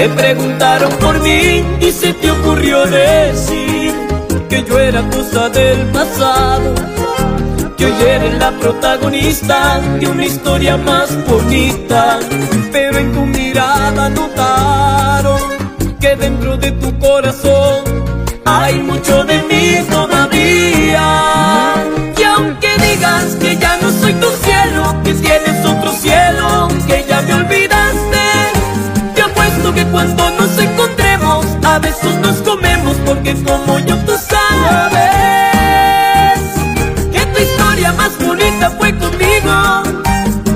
Te preguntaron por mí y se te ocurrió decir que yo era cosa del pasado. Que hoy eres la protagonista de una historia más bonita. Pero en tu mirada notaron que dentro de tu corazón a besos nos comemos, porque como yo tú sabes que tu historia más bonita fue conmigo,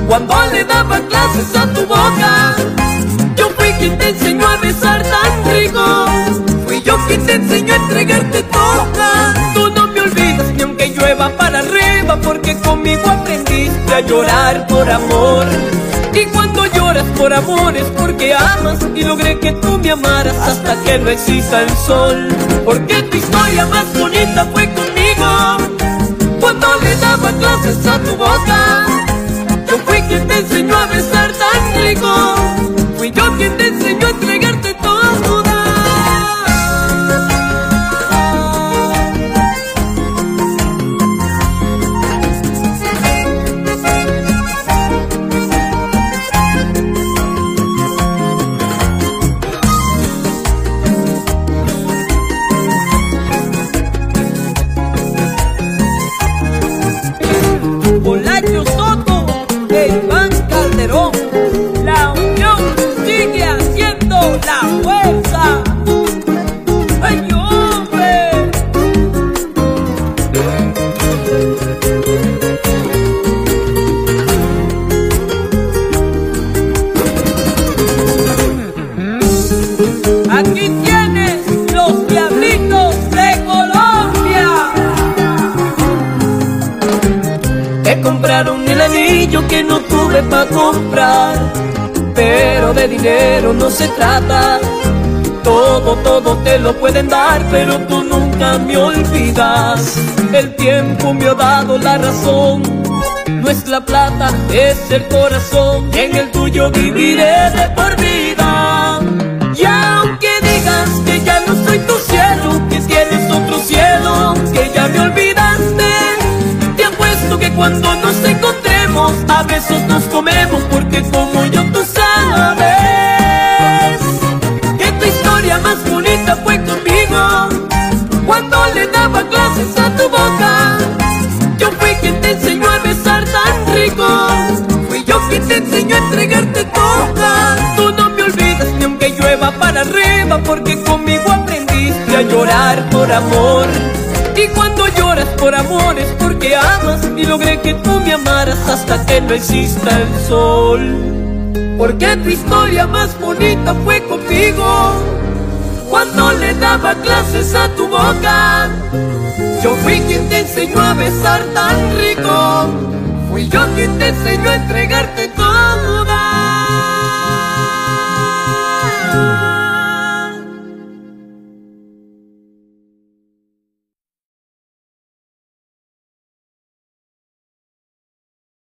cuando le daba clases a tu boca. Yo fui quien te enseñó a besar tan rico, fui yo quien te enseñó a entregarte toda. Tú no me olvidas ni aunque llueva para arriba, porque conmigo aprendiste a llorar por amor. Y cuando lloras por amor es porque amas y logré que tú me amaras hasta que no exista el sol. Porque tu historia más bonita fue Compraron el anillo que no tuve para comprar. Pero de dinero no se trata. Todo, todo te lo pueden dar, pero tú nunca me olvidas. El tiempo me ha dado la razón. No es la plata, es el corazón. En el tuyo viviré de por vida. Cuando nos encontremos a besos nos comemos, porque como yo tú sabes que tu historia más bonita fue conmigo, cuando le daba clases a tu boca. Yo fui quien te enseñó a besar tan rico, fui yo quien te enseñó a entregarte toda. Tú no me olvidas ni aunque llueva para arriba, porque conmigo aprendiste a llorar por amor. Y cuando lloras por amor es porque amas y logré que tú me amaras hasta que no exista el sol. Porque tu historia más bonita fue conmigo cuando le daba clases a tu boca. Yo fui quien te enseñó a besar tan rico, fui yo quien te enseñó a entregarte